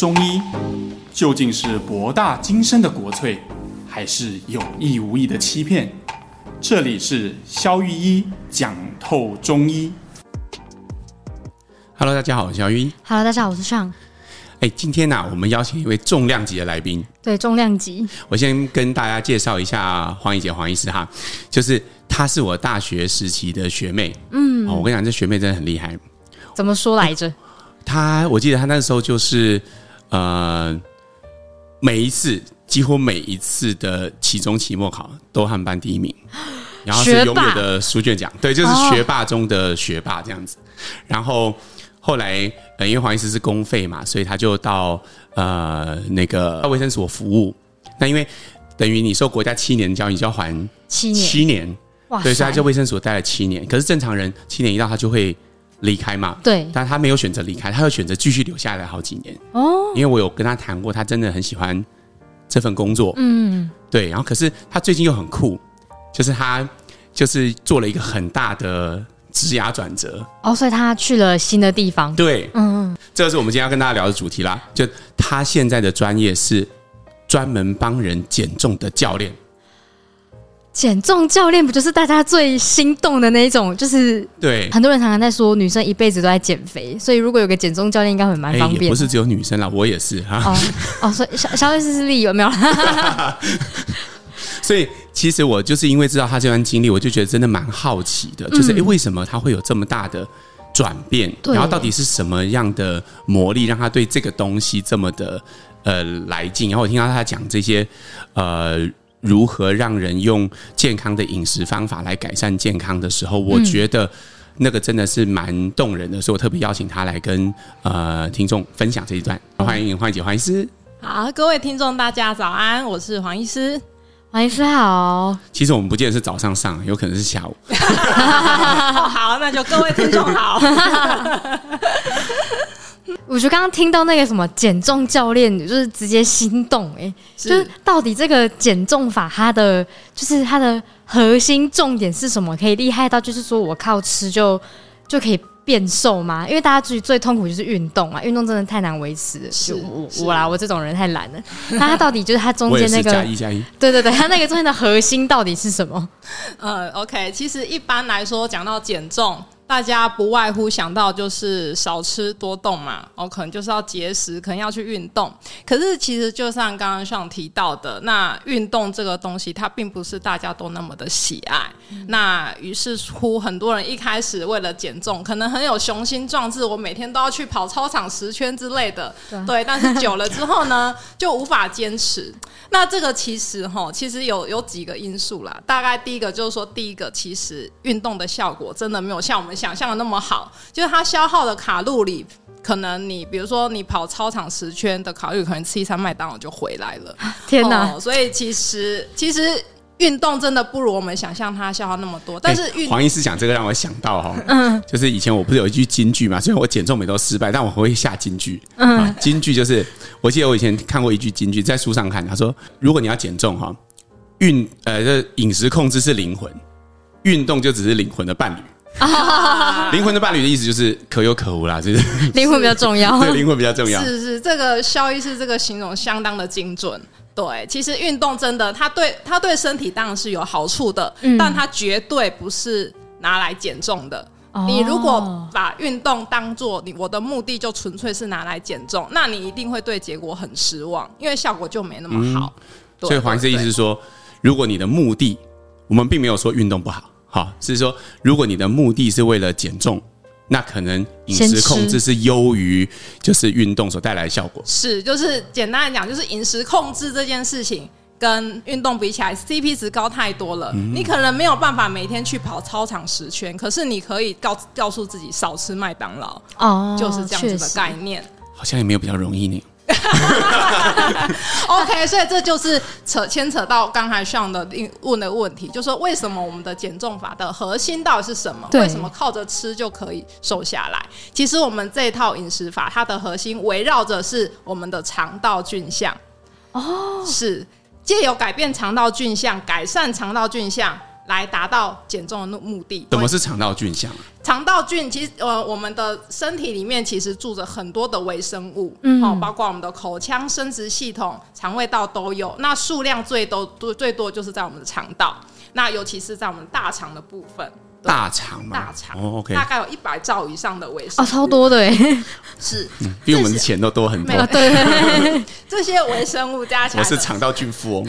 中医究竟是博大精深的国粹，还是有意无意的欺骗？这里是肖玉一讲透中医。Hello，大家好，我是肖玉一。Hello，大家好，我是尚。哎，今天呢、啊，我们邀请一位重量级的来宾。对，重量级。我先跟大家介绍一下黄以洁黄医师哈，就是她是我大学时期的学妹。嗯，哦，我跟你讲，这学妹真的很厉害。怎么说来着？她，我记得她那时候就是呃，每一次几乎每一次的期中、期末考都汉班第一名，然后是永远的书卷奖。对，就是学霸中的学霸这样子。然后。后来，呃，因为黄医师是公费嘛，所以他就到呃那个卫生所服务。那因为等于你受国家七年教育，你就要还七年，七年，哇，所以他在卫生所待了七年。可是正常人七年一到，他就会离开嘛。对，但他没有选择离开，他又选择继续留下来好几年。哦，因为我有跟他谈过，他真的很喜欢这份工作。嗯，对。然后，可是他最近又很酷，就是他就是做了一个很大的。职涯转折哦，所以他去了新的地方。对，嗯，这个是我们今天要跟大家聊的主题啦。就他现在的专业是专门帮人减重的教练。减重教练不就是大家最心动的那一种？就是对，很多人常常在说女生一辈子都在减肥，所以如果有个减重教练，应该会蛮方便。不是只有女生啦，我也是哈。哦哦，所以小小卫斯利有没有？所以，其实我就是因为知道他这段经历，我就觉得真的蛮好奇的，就是诶，为什么他会有这么大的转变？然后到底是什么样的魔力让他对这个东西这么的呃来劲？然后我听到他讲这些呃如何让人用健康的饮食方法来改善健康的时候，我觉得那个真的是蛮动人的，所以我特别邀请他来跟呃听众分享这一段。欢迎黄以洁黄医师。好，各位听众大家早安，我是黄医师。黄医师好。其实我们不见得是早上上，有可能是下午。好，那就各位听众好。我觉得刚刚听到那个什么减重教练，就是直接心动哎、欸，就是到底这个减重法它的就是它的核心重点是什么？可以厉害到就是说我靠吃就就可以。变瘦吗？因为大家最最痛苦就是运动啊，运动真的太难维持了。是我我啦，我这种人太懒了。那他到底就是他中间那个加一加一？对对对，他那个中间的核心到底是什么？呃，OK，其实一般来说讲到减重。大家不外乎想到就是少吃多动嘛，哦，可能就是要节食，可能要去运动。可是其实就像刚刚上提到的，那运动这个东西，它并不是大家都那么的喜爱。嗯、那于是乎，很多人一开始为了减重，可能很有雄心壮志，我每天都要去跑操场十圈之类的。对，对，但是久了之后呢，就无法坚持。那这个其实哈，其实有有几个因素啦。大概第一个就是说，第一个其实运动的效果真的没有像我们想象的那么好，就是它消耗的卡路里，可能你比如说你跑操场十圈的卡路里，可能吃一餐麦当劳就回来了。天哪！哦，所以其实其实运动真的不如我们想象它消耗那么多。但是运黄医师讲这个让我想到哈，嗯，就是以前我不是有一句金句嘛，虽然我减重每都失败，但我会下金句。嗯，金句就是我记得我以前看过一句金句，在书上看，他说如果你要减重哈，运呃这饮食控制是灵魂，运动就只是灵魂的伴侣。啊，灵魂的伴侣的意思就是可有可无啦，就是灵魂比较重要，对，灵魂比较重要。是是，这个肖医师这个形容相当的精准。对，其实运动真的，它对它对身体当然是有好处的，嗯、但它绝对不是拿来减重的。哦、你如果把运动当做你我的目的，就纯粹是拿来减重，那你一定会对结果很失望，因为效果就没那么好。嗯、所以黄医师意思是说，如果你的目的，我们并没有说运动不好。好，是说如果你的目的是为了减重，那可能饮食控制是优于就是运动所带来的效果。是，就是简单来讲，就是饮食控制这件事情跟运动比起来，CP 值高太多了。嗯、你可能没有办法每天去跑操场十圈，可是你可以告告诉自己少吃麦当劳。哦，就是这样子的概念。好像也没有比较容易呢。OK，所以这就是扯牵扯到刚才上的问的问题，就是说为什么我们的减重法的核心到底是什么？对为什么靠着吃就可以瘦下来？其实我们这套饮食法，它的核心围绕着是我们的肠道菌相。哦，是借由改变肠道菌相，改善肠道菌相。来达到减重的目的。什么是肠道菌相？肠道菌其实呃，我们的身体里面其实住着很多的微生物，嗯，哦，包括我们的口腔、生殖系统、肠胃道都有。那数量最多多最多就是在我们的肠道，那尤其是在我们大肠的部分。大肠嘛，大肠。哦，OK，大概有一百兆以上的微生物，哦，超多的哎，是、嗯，比我们的钱都多很多。对，对，这些微生物加起来，我是肠道菌富翁，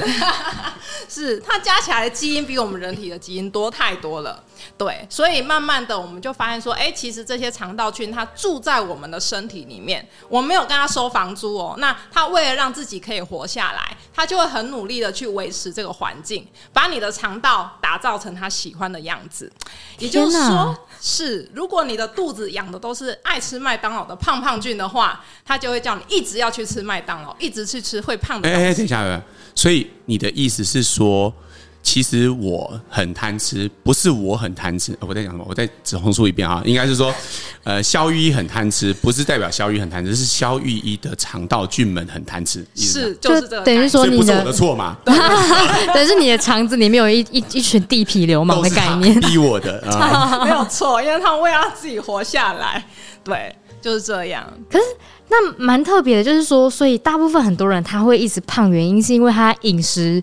是它加起来的基因比我们人体的基因多太多了。对，所以慢慢的我们就发现说，哎，其实这些肠道菌它住在我们的身体里面，我没有跟他收房租哦。那他为了让自己可以活下来，他就会很努力的去维持这个环境，把你的肠道打造成他喜欢的样子。也就是说，是如果你的肚子养的都是爱吃麦当劳的胖胖菌的话，他就会叫你一直要去吃麦当劳，一直去吃会胖的。哎哎，等一下，所以你的意思是说？其实我很贪吃，不是我很贪吃。我在讲什么？我再重述一遍啊，应该是说，呃，肖玉一很贪吃，不是代表萧御医很贪吃，是肖玉一的肠道菌们很贪吃。是，就是这个。等于说你的，不是我的错嘛？等于是你的肠子里面有一一一群地痞流氓的概念，逼我的啊，没有错，因为他们为了自己活下来，对，就是这样。可是那蛮特别的，就是说，所以大部分很多人他会一直胖，原因是因为他饮食。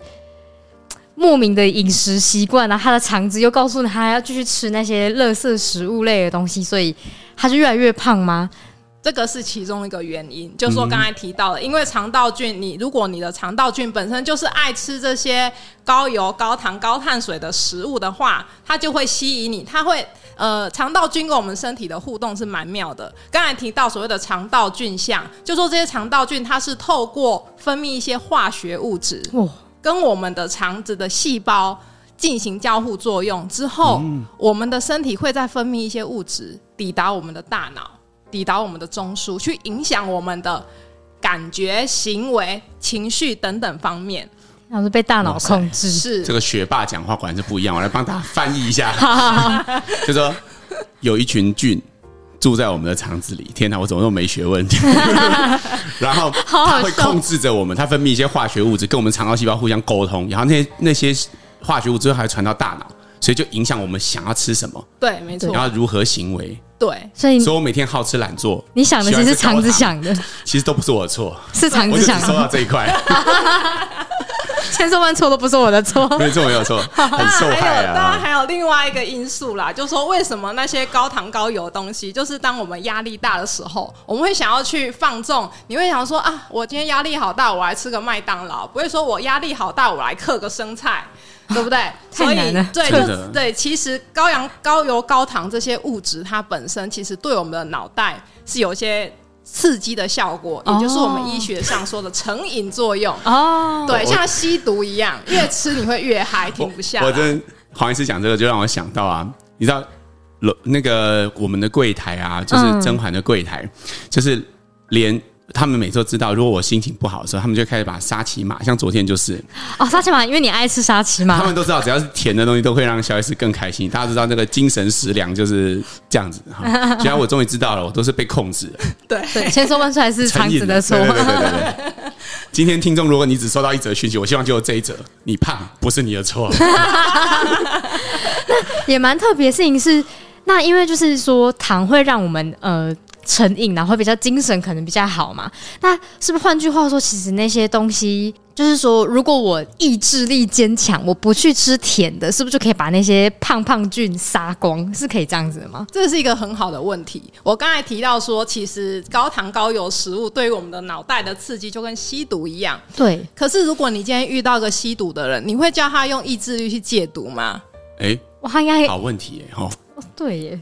莫名的饮食习惯，然后他的肠子又告诉他要继续吃那些垃圾食物类的东西，所以他就越来越胖吗？这个是其中一个原因，就是说刚才提到的，因为肠道菌，你如果你的肠道菌本身就是爱吃这些高油、高糖、高碳水的食物的话，它就会吸引你，它会呃，肠道菌跟我们身体的互动是蛮妙的。刚才提到所谓的肠道菌相，就说这些肠道菌它是透过分泌一些化学物质。哦跟我们的肠子的细胞进行交互作用之后，嗯、我们的身体会再分泌一些物质，抵达我们的大脑，抵达我们的中枢，去影响我们的感觉、行为、情绪等等方面。然后是被大脑控制。是这个学霸讲话果然是不一样。我来帮大家翻译一下，就说有一群菌。住在我们的肠子里，天哪，我怎么那么没学问？然后它会控制着我们，它分泌一些化学物质，跟我们肠道细胞互相沟通，然后那些那些化学物质还传到大脑，所以就影响我们想要吃什么。对，没错。然后如何行为？对，所以所以我每天好吃懒做。你想的其实是肠子想的，其实都不是我的错，是肠子想的。我收到这一块。千错万错都不是我的错，没错没有错，很受害啊！当然还有另外一个因素啦，就是说为什么那些高糖高油的东西，就是当我们压力大的时候，我们会想要去放纵。你会想说啊，我今天压力好大，我来吃个麦当劳，不会说我压力好大，我来嗑个生菜，对不对？所以对，就对，其实高氧、高油、高糖这些物质，它本身其实对我们的脑袋是有些。刺激的效果，也就是我们医学上说的成瘾作用哦。对，像吸毒一样，越吃你会越嗨，停不下来。我真黄医师讲这个，就让我想到啊，你知道，那个我们的柜台啊，就是甄嬛的柜台，嗯、就是连。他们每次都知道，如果我心情不好的时候，他们就开始把沙琪玛，像昨天就是哦，沙琪玛，因为你爱吃沙琪玛，他们都知道，只要是甜的东西都会让小 S 更开心。大家知道那个精神食粮就是这样子哈。只要 我终于知道了，我都是被控制了。对对，千说万错还是肠子的错。对对对对对。今天听众，如果你只收到一则讯息，我希望就这一则，你胖不是你的错。也蛮特别的事情是，那因为就是说糖会让我们呃。成瘾，然后会比较精神，可能比较好嘛？那是不是换句话说，其实那些东西，就是说，如果我意志力坚强，我不去吃甜的，是不是就可以把那些胖胖菌杀光？是可以这样子的吗？这是一个很好的问题。我刚才提到说，其实高糖高油食物对于我们的脑袋的刺激，就跟吸毒一样。对。可是如果你今天遇到个吸毒的人，你会叫他用意志力去戒毒吗？哎，哇，应该好问题耶！哦，对耶。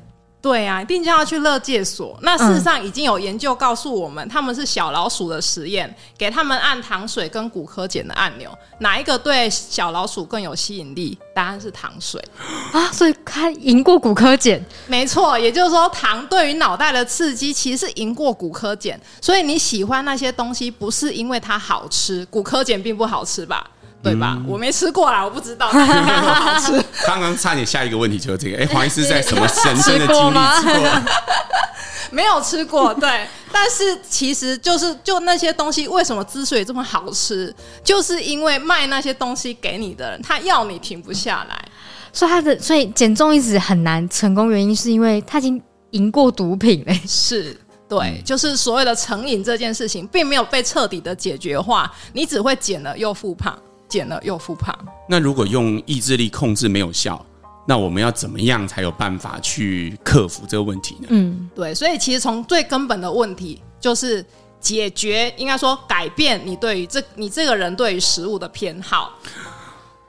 对啊，一定就要去乐界所。那事实上已经有研究告诉我们，嗯、他们是小老鼠的实验，给他们按糖水跟骨科碱的按钮，哪一个对小老鼠更有吸引力？答案是糖水啊，所以它赢过骨科碱。没错，也就是说，糖对于脑袋的刺激其实是赢过骨科碱。所以你喜欢那些东西，不是因为它好吃，骨科碱并不好吃吧？对吧？嗯、我没吃过啦，我不知道。刚刚差点下一个问题就是这个。哎、欸，黄医师在什么神圣的经历吃过？没有吃过，对。但是其实就是就那些东西，为什么之所以这么好吃，就是因为卖那些东西给你的人，他要你停不下来。所以他的所以减重一直很难成功，原因是因为他已经赢过毒品了。是，对，就是所谓的成瘾这件事情，并没有被彻底的解决化，你只会减了又复胖，减了又复胖。那如果用意志力控制没有效，那我们要怎么样才有办法去克服这个问题呢？嗯，对，所以其实从最根本的问题就是解决，应该说改变你对于这你这个人对于食物的偏好。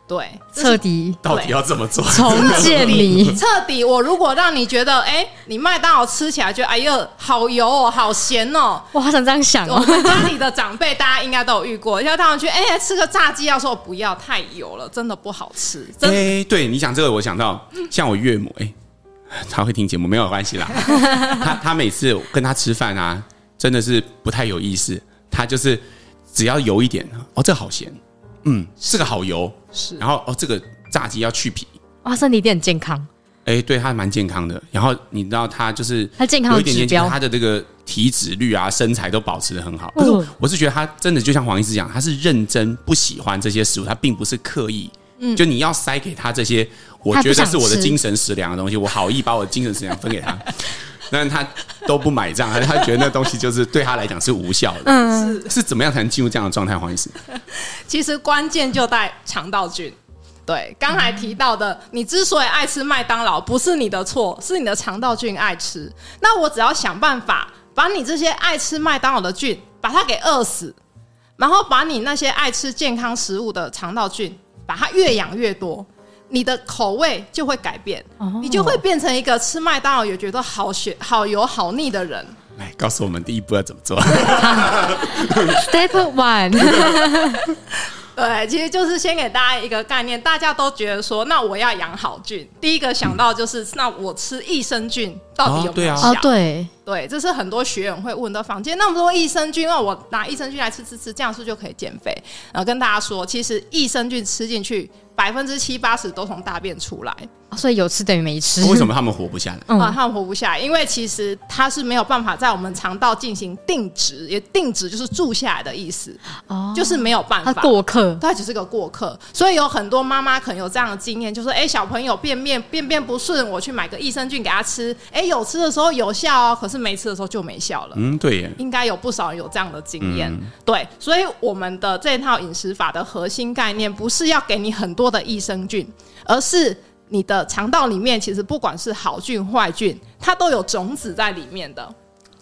对，彻底到底要怎么做？重建你彻底。我如果让你觉得，哎、欸，你麦当劳吃起来觉得，哎呦，好油哦，好咸哦，我好想这样想哦。我们家里的长辈，大家应该都有遇过，要他们去，哎、欸，吃个炸鸡，要说不要太油了，真的不好吃。哎、欸，对你讲这个，我想到像我岳母，哎、欸，他会听节目，没有关系啦。他他每次跟他吃饭啊，真的是不太有意思。他就是只要油一点，哦，这好咸。嗯，这个好油是，然后哦，这个炸鸡要去皮，哇，身体一定很健康。哎、欸，对，他还蛮健康的。然后你知道他就是他健康有一点点，他的这个体脂率啊，身材都保持的很好。可是我是觉得他真的就像黄医师讲，他是认真不喜欢这些食物，他并不是刻意。嗯，就你要塞给他这些，我觉得是我的精神食粮的东西，我好意把我的精神食粮分给他。但是他都不买账，他 他觉得那东西就是对他来讲是无效的。嗯，是是怎么样才能进入这样的状态？黄医师，其实关键就在肠道菌。对，刚才提到的，你之所以爱吃麦当劳，不是你的错，是你的肠道菌爱吃。那我只要想办法把你这些爱吃麦当劳的菌，把它给饿死，然后把你那些爱吃健康食物的肠道菌，把它越养越多。你的口味就会改变，哦、你就会变成一个吃麦当劳也觉得好咸、好油、好腻的人。来，告诉我们第一步要怎么做？Step one。对，其实就是先给大家一个概念，大家都觉得说，那我要养好菌，第一个想到就是，那我吃益生菌到底有没有效？哦，对，对，这是很多学员会问的房间，那么多益生菌，那我拿益生菌来吃吃吃，这样是不是就可以减肥？然后跟大家说，其实益生菌吃进去。百分之七八十都从大便出来，所以有吃等于没吃。为什么他们活不下来？啊，他们活不下来，因为其实它是没有办法在我们肠道进行定植，也定植就是住下来的意思，哦，就是没有办法。它过客，它只是个过客。所以有很多妈妈可能有这样的经验，就是哎，小朋友便便便便不顺，我去买个益生菌给他吃，哎，有吃的时候有效哦，可是没吃的时候就没效了。嗯，对耶，应该有不少人有这样的经验。嗯、对，所以我们的这套饮食法的核心概念，不是要给你很多的益生菌。而是你的肠道里面，其实不管是好菌坏菌，它都有种子在里面的。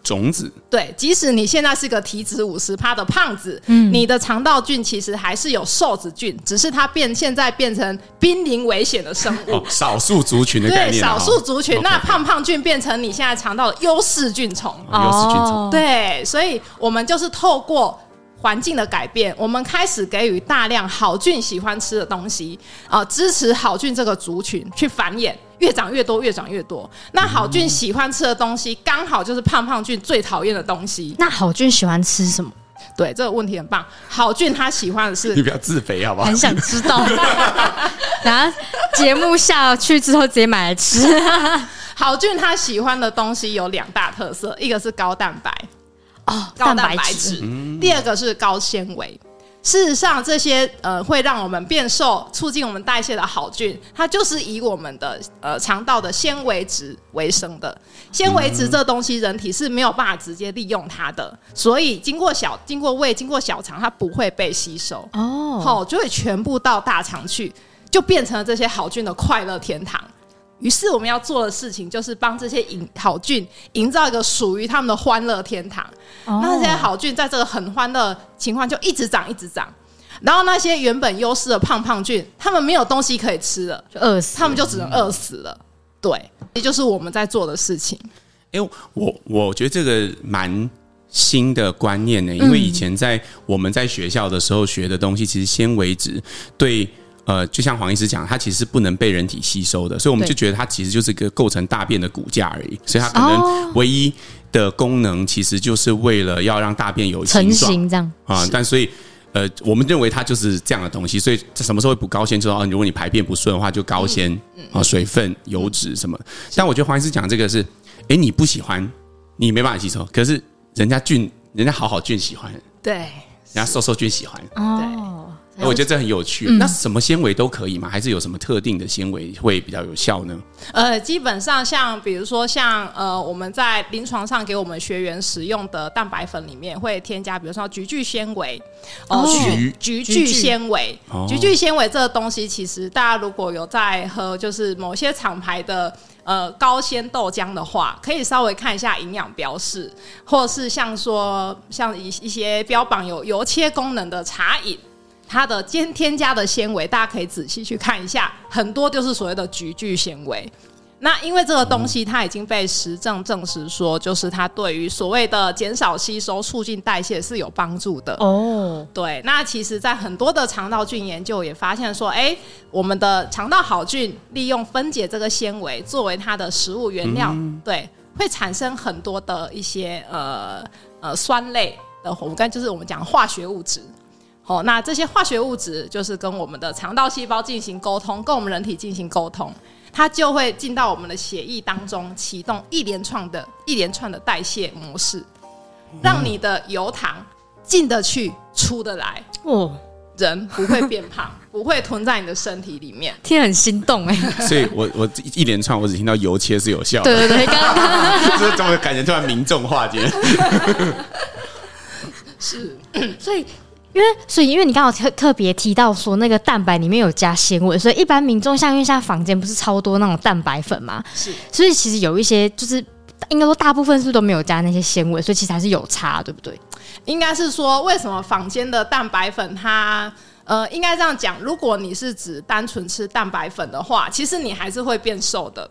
种子对，即使你现在是个体脂五十趴的胖子，嗯，你的肠道菌其实还是有瘦子菌，只是它变现在变成濒临危险的生物。哦，少数族群的概念。对，少数族群，那胖胖菌变成你现在肠道的优势菌虫。优势菌虫。对，所以我们就是透过。环境的改变，我们开始给予大量好菌喜欢吃的东西啊、呃，支持好菌这个族群去繁衍，越长越多，越长越多。那好俊喜欢吃的东西，刚好就是胖胖俊最讨厌的东西。那好俊喜欢吃什么？对，这个问题很棒。好俊他喜欢的是，你不要自肥好不好？很想知道。然后节目下去之后直接买来吃。好俊他喜欢的东西有两大特色，一个是高蛋白。哦，高蛋白质。嗯、第二个是高纤维。事实上，这些呃会让我们变瘦、促进我们代谢的好菌，它就是以我们的呃肠道的纤维质为生的。纤维质这东西，人体是没有办法直接利用它的，所以经过小、经过胃、经过小肠，它不会被吸收。哦，好，就会全部到大肠去，就变成了这些好菌的快乐天堂。于是我们要做的事情就是帮这些营好菌营造一个属于他们的欢乐天堂。Oh. 那这些好菌在这个很欢乐情况就一直长一直长，然后那些原本优势的胖胖菌，他们没有东西可以吃了，就饿死，他们就只能饿死了。对，也就是我们在做的事情。哎、欸，我我觉得这个蛮新的观念呢，因为以前在我们在学校的时候学的东西，其实纤维质对。呃，就像黄医师讲，它其实是不能被人体吸收的，所以我们就觉得它其实就是一个构成大便的骨架而已，所以它可能唯一的功能其实就是为了要让大便有成型这样啊。但所以呃，我们认为它就是这样的东西，所以什么时候会补高纤？就说如果你排便不顺的话，就高纤啊、水分、油脂什么。但我觉得黄医师讲这个是，哎，你不喜欢，你没办法吸收，可是人家菌，人家好好菌喜欢，对，人家瘦瘦菌喜欢，哦。我觉得这很有趣。嗯、那什么纤维都可以吗？还是有什么特定的纤维会比较有效呢？呃，基本上像比如说像呃我们在临床上给我们学员使用的蛋白粉里面会添加，比如说菊苣纤维哦，菊菊苣纤维，菊苣纤维这个东西其实大家如果有在喝就是某些厂牌的呃高纤豆浆的话，可以稍微看一下营养标示，或是像说像一一些标榜有油切功能的茶饮。它的添添加的纤维，大家可以仔细去看一下，很多就是所谓的菊苣纤维。那因为这个东西它已经被实证证实说，就是它对于所谓的减少吸收、促进代谢是有帮助的。哦，对。那其实，在很多的肠道菌研究也发现说，哎，我们的肠道好菌利用分解这个纤维作为它的食物原料，嗯、对，会产生很多的一些呃呃酸类的，我们刚才就是我们讲化学物质。哦，那这些化学物质就是跟我们的肠道细胞进行沟通，跟我们人体进行沟通，它就会进到我们的血液当中，启动一连串的一连串的代谢模式，让你的油糖进得去，出得来。哦，人不会变胖，不会囤在你的身体里面。听很心动哎。所以我我一连串，我只听到油切是有效的。对对对，刚刚这怎么感觉突然民众化解？是，所以。因为，所以，因为你刚好特特别提到说那个蛋白里面有加纤维，所以一般民众像因为现在坊间不是超多那种蛋白粉嘛，是，所以其实有一些就是应该说大部分是不是都没有加那些纤维，所以其实还是有差，对不对？应该是说为什么坊间的蛋白粉它呃，应该这样讲，如果你是指单纯吃蛋白粉的话，其实你还是会变瘦的。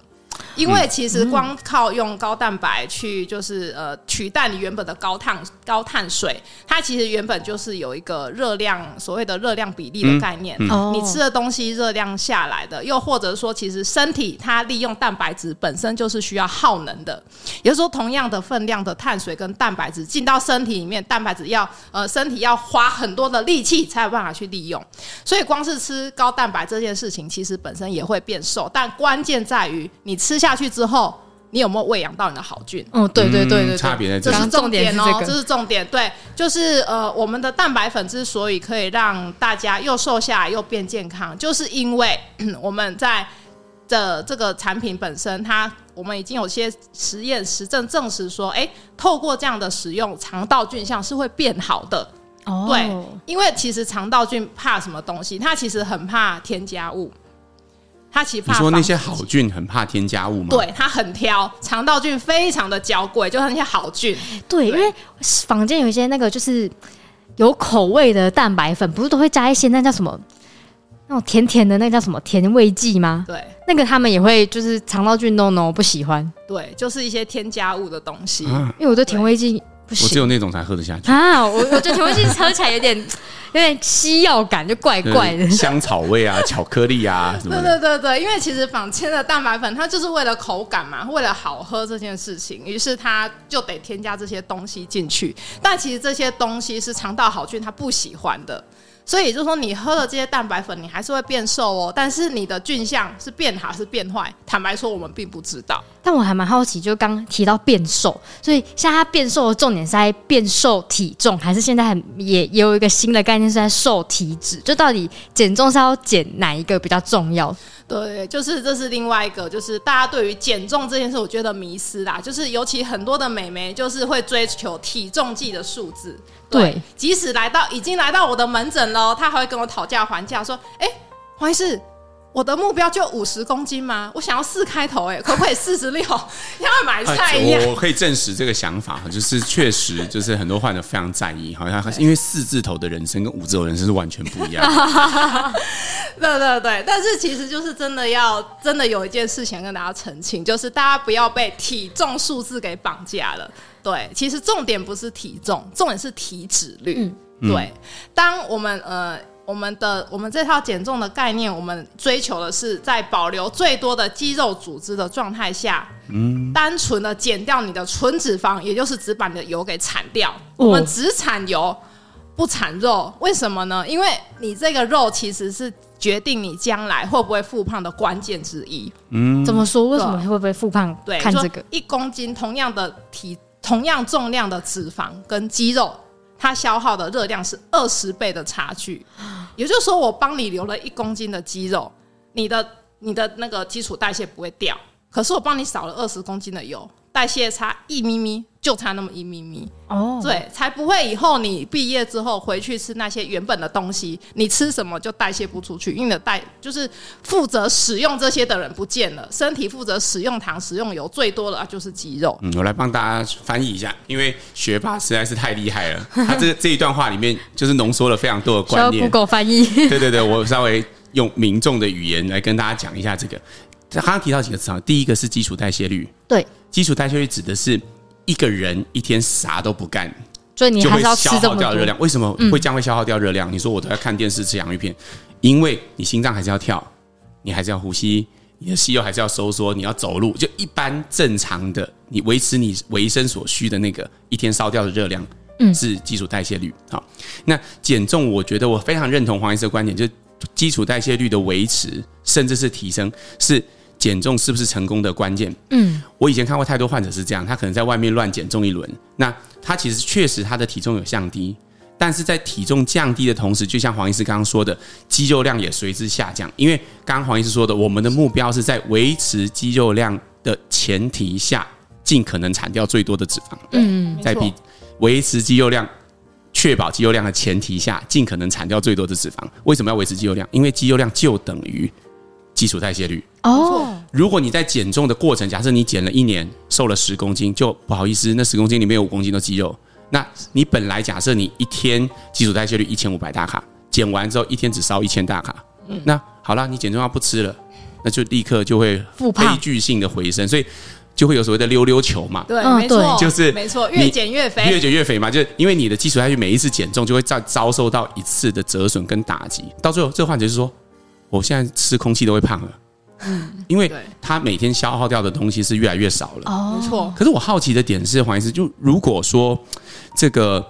因为其实光靠用高蛋白去就是呃取代你原本的高碳高碳水，它其实原本就是有一个热量所谓的热量比例的概念。嗯嗯、你吃的东西热量下来的，又或者说其实身体它利用蛋白质本身就是需要耗能的。也就是说，同样的分量的碳水跟蛋白质进到身体里面，蛋白质要呃身体要花很多的力气才有办法去利用。所以光是吃高蛋白这件事情，其实本身也会变瘦，但关键在于你。吃下去之后，你有没有喂养到你的好菌？哦，对对对对，差别在这，这是重点哦，这是重点。对，就是呃，我们的蛋白粉之所以可以让大家又瘦下来又变健康，就是因为 我们在的这个产品本身，它我们已经有些实验实证证实说，哎，透过这样的使用，肠道菌相是会变好的。哦，对，因为其实肠道菌怕什么东西？它其实很怕添加物。它其实怕，你说那些好菌 很怕添加物吗？对，它很挑，肠道菌非常的娇贵，就是那些好菌。对，对因为坊间有一些那个就是有口味的蛋白粉，不是都会加一些那叫什么那种甜甜的那叫什么甜味剂吗？对，那个他们也会就是肠道菌 no no 不喜欢。对，就是一些添加物的东西。啊、因为我对甜味剂我只有那种才喝得下去啊！我我觉得甜味剂喝起来有点。有点西药感，就怪怪的香草味啊，巧克力啊 什么的。对对对对，因为其实仿千的蛋白粉，它就是为了口感嘛，为了好喝这件事情，于是它就得添加这些东西进去。但其实这些东西是肠道好菌它不喜欢的。所以就是说，你喝了这些蛋白粉，你还是会变瘦哦。但是你的菌相是变好是变坏？坦白说，我们并不知道。但我还蛮好奇，就刚提到变瘦，所以像它变瘦的重点是在变瘦体重，还是现在很也也有一个新的概念是在瘦体脂？就到底减重是要减哪一个比较重要？对，就是这是另外一个，就是大家对于减重这件事，我觉得迷失啦。就是尤其很多的美眉，就是会追求体重计的数字。对，对即使来到已经来到我的门诊了，她还会跟我讨价还价，说：“哎，黄医师。”我的目标就五十公斤吗？我想要四开头，哎，可不可以四十六？像买菜一样。我可以证实这个想法，就是确实就是很多患者非常在意，好像因为四字头的人生跟五字头人生是完全不一样 的。对对对，但是其实就是真的要真的有一件事情跟大家澄清，就是大家不要被体重数字给绑架了。对，其实重点不是体重，重点是体脂率。嗯、对，当我们呃。我们的我们这套减重的概念，我们追求的是在保留最多的肌肉组织的状态下，嗯，单纯的减掉你的纯脂肪，也就是只把你的油给铲掉。哦、我们只产油不产肉，为什么呢？因为你这个肉其实是决定你将来会不会复胖的关键之一。嗯，怎么说？为什么会不会复胖？对，看这个一公斤同样的体同样重量的脂肪跟肌肉。它消耗的热量是二十倍的差距。也就是说，我帮你留了一公斤的肌肉，你的你的那个基础代谢不会掉，可是我帮你少了二十公斤的油。代谢差一咪咪，就差那么一咪咪哦，对，才不会以后你毕业之后回去吃那些原本的东西，你吃什么就代谢不出去，因为你的代就是负责使用这些的人不见了，身体负责使用糖、使用油最多的啊就是肌肉。嗯，我来帮大家翻译一下，因为学霸实在是太厉害了，他这这一段话里面就是浓缩了非常多的观念。Google 翻译，对对对，我稍微用民众的语言来跟大家讲一下这个。他刚刚提到几个词啊，第一个是基础代谢率，对。基础代谢率指的是一个人一天啥都不干，所以你还是要吃这么多，就会消耗掉热量。为什么会这样会消耗掉热量？嗯、你说我都要看电视吃洋芋片，因为你心脏还是要跳，你还是要呼吸，你的肌肉还是要收缩，你要走路，就一般正常的，你维持你维生所需的那个一天烧掉的热量，嗯，是基础代谢率。好，那减重，我觉得我非常认同黄医师的观点，就是基础代谢率的维持，甚至是提升，是。减重是不是成功的关键？嗯，我以前看过太多患者是这样，他可能在外面乱减重一轮，那他其实确实他的体重有降低，但是在体重降低的同时，就像黄医师刚刚说的，肌肉量也随之下降。因为刚刚黄医师说的，我们的目标是在维持肌肉量的前提下，尽可能产掉最多的脂肪。嗯，在比维持肌肉量、确保肌肉量的前提下，尽可能产掉最多的脂肪。为什么要维持肌肉量？因为肌肉量就等于基础代谢率。哦，如果你在减重的过程，假设你减了一年，瘦了十公斤，就不好意思，那十公斤里面有五公斤的肌肉。那你本来假设你一天基础代谢率一千五百大卡，减完之后一天只烧一千大卡，嗯，那好了，你减重要不吃了，那就立刻就会悲剧性的回升，所以就会有所谓的溜溜球嘛。对，没错，就是没错，越减越肥，越减越肥嘛，就是因为你的基础代谢每一次减重就会遭遭受到一次的折损跟打击，到最后这个患者是说，我现在吃空气都会胖了。嗯，因为他每天消耗掉的东西是越来越少了。哦，没错。可是我好奇的点是，黄医师，就如果说这个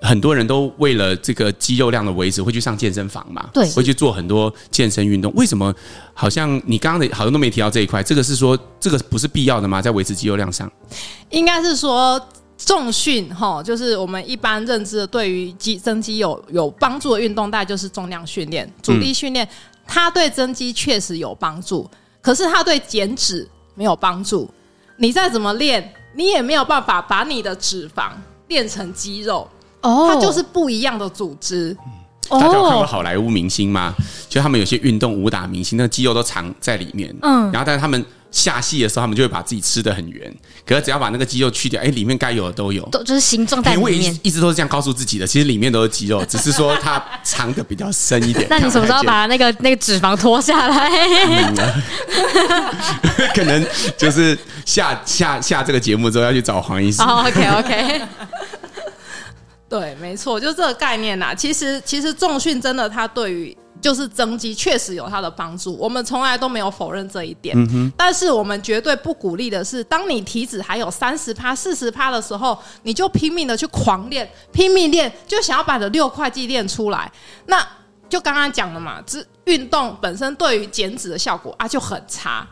很多人都为了这个肌肉量的维持，会去上健身房嘛？对，会去做很多健身运动。为什么好像你刚刚的好像都没提到这一块？这个是说这个不是必要的吗？在维持肌肉量上，应该是说重训哈，就是我们一般认知的对于肌增肌有有帮助的运动，大概就是重量训练、阻力训练。嗯它对增肌确实有帮助，可是它对减脂没有帮助。你再怎么练，你也没有办法把你的脂肪练成肌肉。哦，它就是不一样的组织。大家有看过好莱坞明星吗？就他们有些运动武打明星，那肌肉都藏在里面。嗯，然后但是他们。下戏的时候，他们就会把自己吃的很圆，可是只要把那个肌肉去掉，哎，里面该有的都有，都就是形状在里面。我一一直都是这样告诉自己的，其实里面都是肌肉，只是说它藏的比较深一点。那你什么时候把那个那个脂肪脱下来？嗯、可能就是下下下这个节目之后要去找黄医师。Oh, OK OK。对，没错，就这个概念呐。其实其实重训真的，它对于就是增肌确实有它的帮助，我们从来都没有否认这一点。嗯。但是我们绝对不鼓励的是，当你体脂还有三十趴、四十趴的时候，你就拼命的去狂练、拼命练，就想要把这六块肌练出来。那就刚刚讲了嘛，这运动本身对于减脂的效果啊就很差。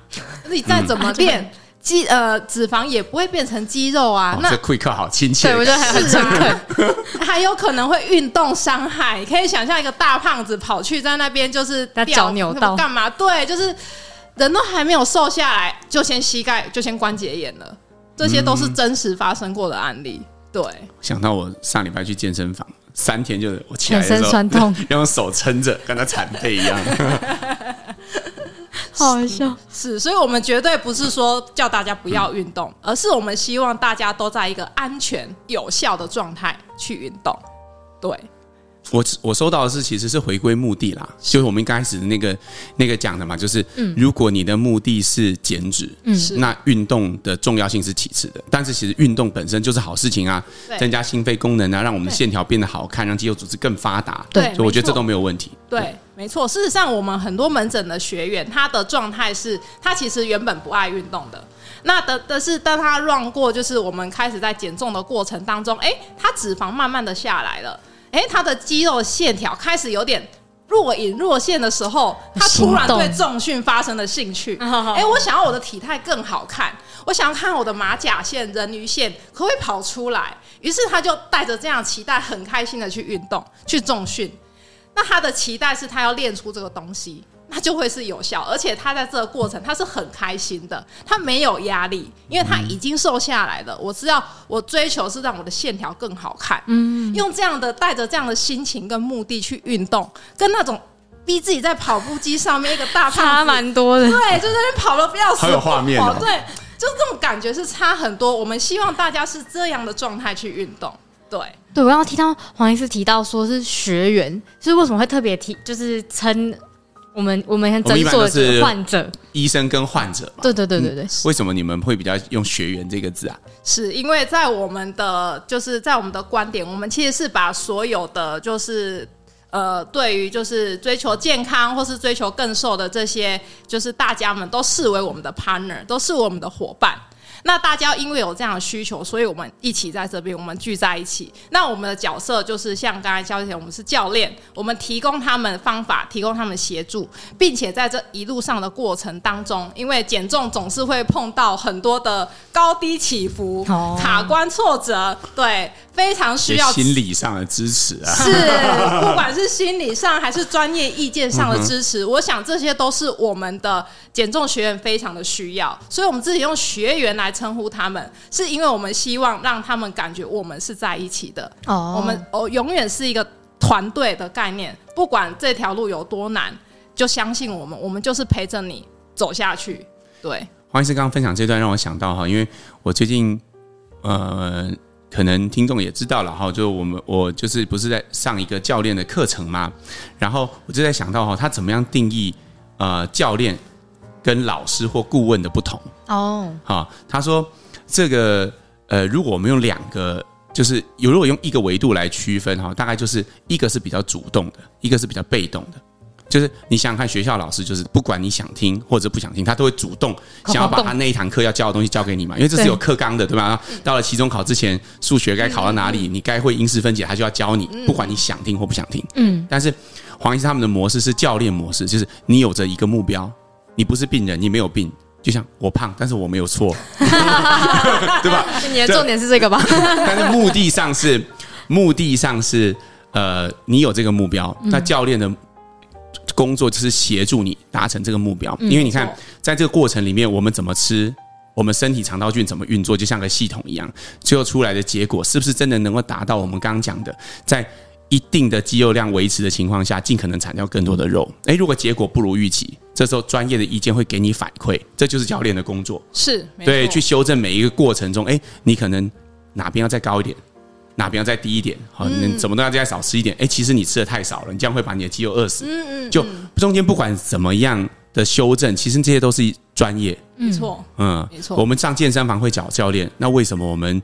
你再怎么练。嗯 肌呃脂肪也不会变成肌肉啊，哦、那这会客好亲切，对，我觉得还 很诚恳，还有可能会运动伤害。可以想象一个大胖子跑去在那边就是脚扭到干嘛？对，就是人都还没有瘦下来，就先膝盖就先关节炎了，这些都是真实发生过的案例。对，想到我上礼拜去健身房，三天就是我起来的时候全身酸痛，要 用手撑着，跟他残废一样。好好笑，是，所以我们绝对不是说叫大家不要运动，而是我们希望大家都在一个安全有效的状态去运动，对。我我收到的是，其实是回归目的啦，就是我们刚开始的那个那个讲的嘛，就是如果你的目的是减脂，嗯，那运动的重要性是其次的。但是其实运动本身就是好事情啊，增加心肺功能啊，让我们的线条变得好看，让肌肉组织更发达。对，所以我觉得这都没有问题。对，没错。事实上，我们很多门诊的学员，他的状态是他其实原本不爱运动的，那的的是当他 run 过，就是我们开始在减重的过程当中，哎，他脂肪慢慢的下来了。哎，他的肌肉线条开始有点若隐若现的时候，他突然对重训发生了兴趣。哎、欸，我想要我的体态更好看，我想要看我的马甲线、人鱼线可不可以跑出来。于是他就带着这样期待，很开心的去运动、去重训。那他的期待是他要练出这个东西。那就会是有效，而且他在这个过程他是很开心的，他没有压力，因为他已经瘦下来了。我知道我追求是让我的线条更好看，嗯，用这样的带着这样的心情跟目的去运动，跟那种逼自己在跑步机上面一个大差蛮多的，对，就在那边跑了不要死，好有画面哦，对，就是这种感觉是差很多。我们希望大家是这样的状态去运动，对，对。我刚刚听到黄医师提到说是学员，就是为什么会特别提，就是称。我们我们诊所是患者，医生跟患者嘛。对对对对对。为什么你们会比较用学员这个字啊？是因为在我们的就是在我们的观点，我们其实是把所有的就是呃，对于就是追求健康或是追求更瘦的这些，就是大家们都视为我们的 partner，都是我们的伙伴。那大家因为有这样的需求，所以我们一起在这边，我们聚在一起。那我们的角色就是像刚才肖姐，我们是教练，我们提供他们方法，提供他们协助，并且在这一路上的过程当中，因为减重总是会碰到很多的高低起伏、卡关挫折，对，非常需要心理上的支持啊。是，不管是心理上还是专业意见上的支持，我想这些都是我们的减重学员非常的需要，所以我们自己用学员来。称呼他们，是因为我们希望让他们感觉我们是在一起的。哦，我们哦永远是一个团队的概念，不管这条路有多难，就相信我们，我们就是陪着你走下去。对，黄医师刚刚分享这段让我想到哈，因为我最近呃，可能听众也知道了哈，就我们我就是不是在上一个教练的课程嘛？然后我就在想到哈，他怎么样定义呃教练跟老师或顾问的不同？哦，好，他说这个呃，如果我们用两个，就是有如果用一个维度来区分哈，大概就是一个是比较主动的，一个是比较被动的。就是你想想看，学校老师就是不管你想听或者不想听，他都会主动想要把他那一堂课要教的东西教给你嘛，因为这是有课纲的，对吧？到了期中考之前，数学该考到哪里，你该会因式分解，他就要教你，不管你想听或不想听。嗯，但是黄医师他们的模式是教练模式，就是你有着一个目标，你不是病人，你没有病。就像我胖，但是我没有错，对吧？你的重点是这个吧？但是目的上是，目的上是，呃，你有这个目标，那教练的工作就是协助你达成这个目标。因为你看，在这个过程里面，我们怎么吃，我们身体肠道菌怎么运作，就像个系统一样，最后出来的结果是不是真的能够达到我们刚刚讲的，在一定的肌肉量维持的情况下，尽可能产掉更多的肉。诶，如果结果不如预期，这时候专业的意见会给你反馈，这就是教练的工作。是，对，去修正每一个过程中，诶，你可能哪边要再高一点，哪边要再低一点，好，你怎么都要再少吃一点。诶，其实你吃的太少了，你这样会把你的肌肉饿死。嗯嗯，就中间不管怎么样的修正，其实这些都是专业。没错，嗯，没错。我们上健身房会找教练，那为什么我们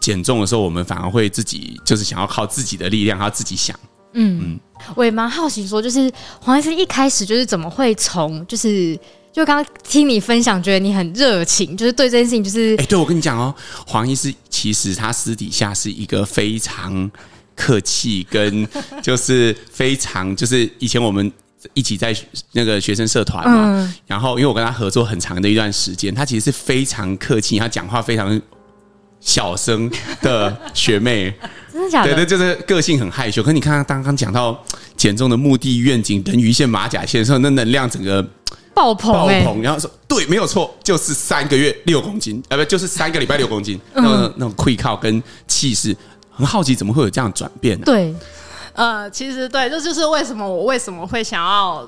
减重的时候，我们反而会自己就是想要靠自己的力量，还要自己想？嗯嗯，我也蛮好奇，说就是黄医师一开始就是怎么会从就是就刚刚听你分享，觉得你很热情，就是对这件事情就是哎，对我跟你讲哦，黄医师其实他私底下是一个非常 客气，跟就是非常就是以前我们。一起在那个学生社团嘛，嗯、然后因为我跟他合作很长的一段时间，他其实是非常客气，他讲话非常小声的学妹，真的假的？对对，就是个性很害羞。可是你看他刚刚讲到减重的目的愿景，人鱼线、马甲线的时候，那能量整个爆棚，爆棚。然后说对，没有错，就是三个月六公斤，呃，不，就是三个礼拜六公斤，那种那种溃靠跟气势，很好奇怎么会有这样转变呢？对。呃，其实对，这就是为什么我为什么会想要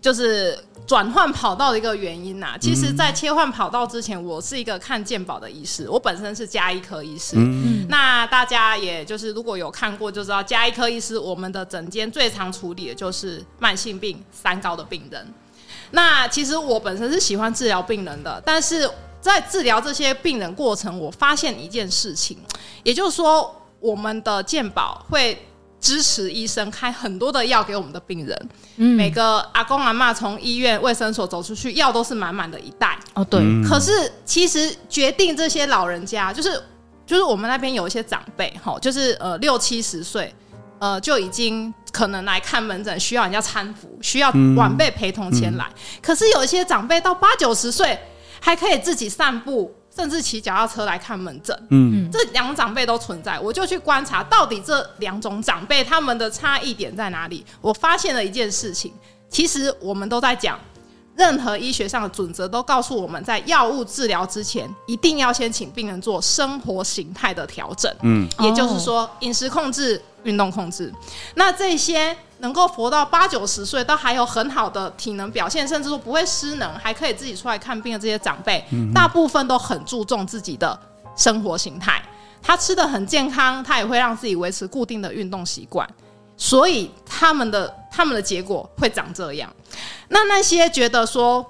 就是转换跑道的一个原因呐、啊。其实，在切换跑道之前，我是一个看健保的医师，我本身是加医科医师。嗯，那大家也就是如果有看过就知道，加医科医师我们的诊间最常处理的就是慢性病三高的病人。那其实我本身是喜欢治疗病人的，但是在治疗这些病人过程，我发现一件事情，也就是说，我们的健保会。支持医生开很多的药给我们的病人，嗯、每个阿公阿妈从医院卫生所走出去，药都是满满的一袋。哦，对。可是其实决定这些老人家，就是就是我们那边有一些长辈，哈，就是呃六七十岁，呃就已经可能来看门诊，需要人家搀扶，需要晚辈陪同前来。嗯嗯、可是有一些长辈到八九十岁还可以自己散步，甚至骑脚踏车来看门诊。嗯，这两种长辈都存在，我就去观察到底这两种长辈他们的差异点在哪里。我发现了一件事情，其实我们都在讲。任何医学上的准则都告诉我们在药物治疗之前，一定要先请病人做生活形态的调整。嗯，也就是说，饮食控制、运动控制。那这些能够活到八九十岁，都还有很好的体能表现，甚至说不会失能，还可以自己出来看病的这些长辈，大部分都很注重自己的生活形态。他吃的很健康，他也会让自己维持固定的运动习惯。所以他们的他们的结果会长这样。那那些觉得说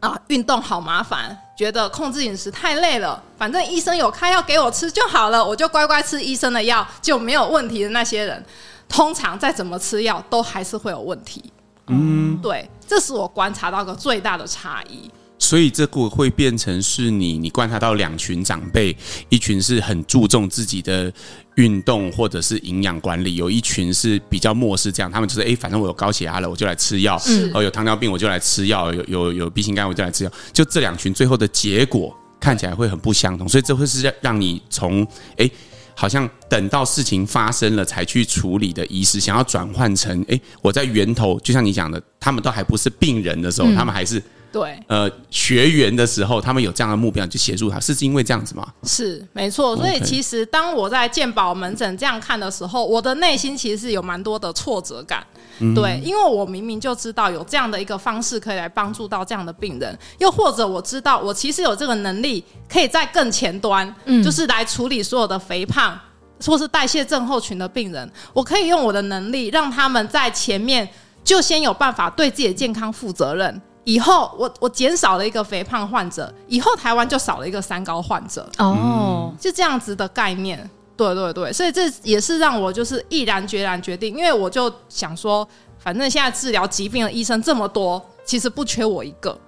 啊，运动好麻烦，觉得控制饮食太累了，反正医生有开药给我吃就好了，我就乖乖吃医生的药就没有问题的那些人，通常再怎么吃药都还是会有问题。嗯，对，这是我观察到个最大的差异。所以这个会变成是你，你观察到两群长辈，一群是很注重自己的运动或者是营养管理，有一群是比较漠视这样，他们就是哎，反正我有高血压了，我就来吃药；哦，有糖尿病我就来吃药；有有有 B 型肝我就来吃药。就这两群最后的结果看起来会很不相同，所以这会是让让你从哎，好像等到事情发生了才去处理的医师，想要转换成哎，我在源头，就像你讲的，他们都还不是病人的时候，他们还是。对，呃，学员的时候，他们有这样的目标，就协助他，是因为这样子吗？是，没错。所以其实当我在健保门诊这样看的时候，我的内心其实是有蛮多的挫折感。嗯、对，因为我明明就知道有这样的一个方式可以来帮助到这样的病人，又或者我知道我其实有这个能力，可以在更前端，嗯，就是来处理所有的肥胖或是代谢症候群的病人，我可以用我的能力让他们在前面就先有办法对自己的健康负责任。以后我我减少了一个肥胖患者，以后台湾就少了一个三高患者。哦，就这样子的概念，对对对，所以这也是让我就是毅然决然决定，因为我就想说，反正现在治疗疾病的医生这么多，其实不缺我一个，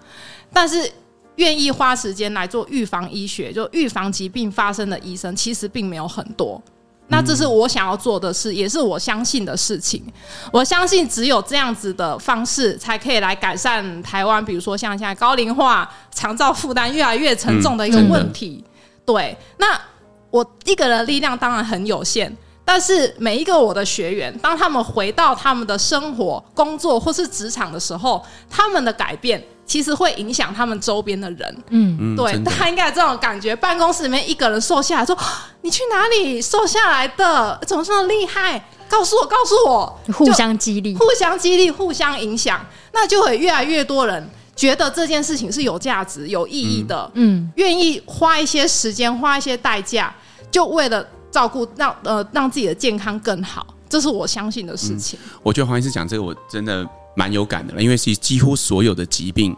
但是愿意花时间来做预防医学，就预防疾病发生的医生，其实并没有很多。那这是我想要做的事，也是我相信的事情。我相信只有这样子的方式，才可以来改善台湾，比如说像现在高龄化、长照负担越来越沉重的一个问题。对，那我一个人的力量当然很有限，但是每一个我的学员，当他们回到他们的生活、工作或是职场的时候，他们的改变。其实会影响他们周边的人，嗯，对，大家应该有这种感觉。办公室里面一个人瘦下来，说：“你去哪里瘦下来的？怎么这么厉害？告诉我，告诉我。”互相激励，互相激励，互相影响，那就会越来越多人觉得这件事情是有价值、有意义的，嗯，愿意花一些时间、花一些代价，就为了照顾让呃让自己的健康更好。这是我相信的事情。嗯，我觉得黄医师讲这个，我真的。蛮有感的了，因为其实几乎所有的疾病，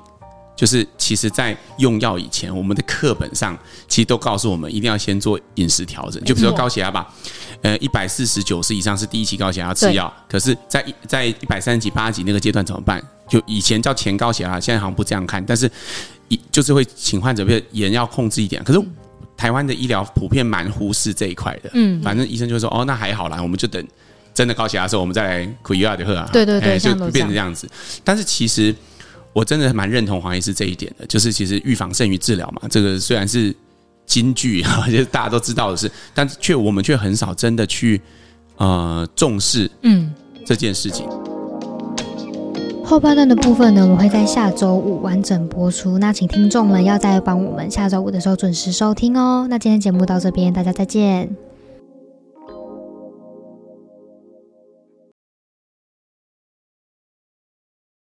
就是其实在用药以前，我们的课本上其实都告诉我们，一定要先做饮食调整。就比如说高血压吧，呃，一百四十九十以上是第一期高血压吃药，可是在在一百三十几、八十几那个阶段怎么办？就以前叫前高血压，现在好像不这样看，但是一就是会请患者，比如盐要控制一点。可是台湾的医疗普遍蛮忽视这一块的，嗯，反正医生就会说，哦，那还好啦，我们就等。真的高血压的时候，我们再来苦药的喝啊。对对对，就变成这样子。但是其实我真的蛮认同黄医师这一点的，就是其实预防胜于治疗嘛。这个虽然是金句啊，就是大家都知道的事，但是却我们却很少真的去呃重视嗯这件事情。后半段的部分呢，我们会在下周五完整播出。那请听众们要在帮我们下周五的时候准时收听哦。那今天节目到这边，大家再见。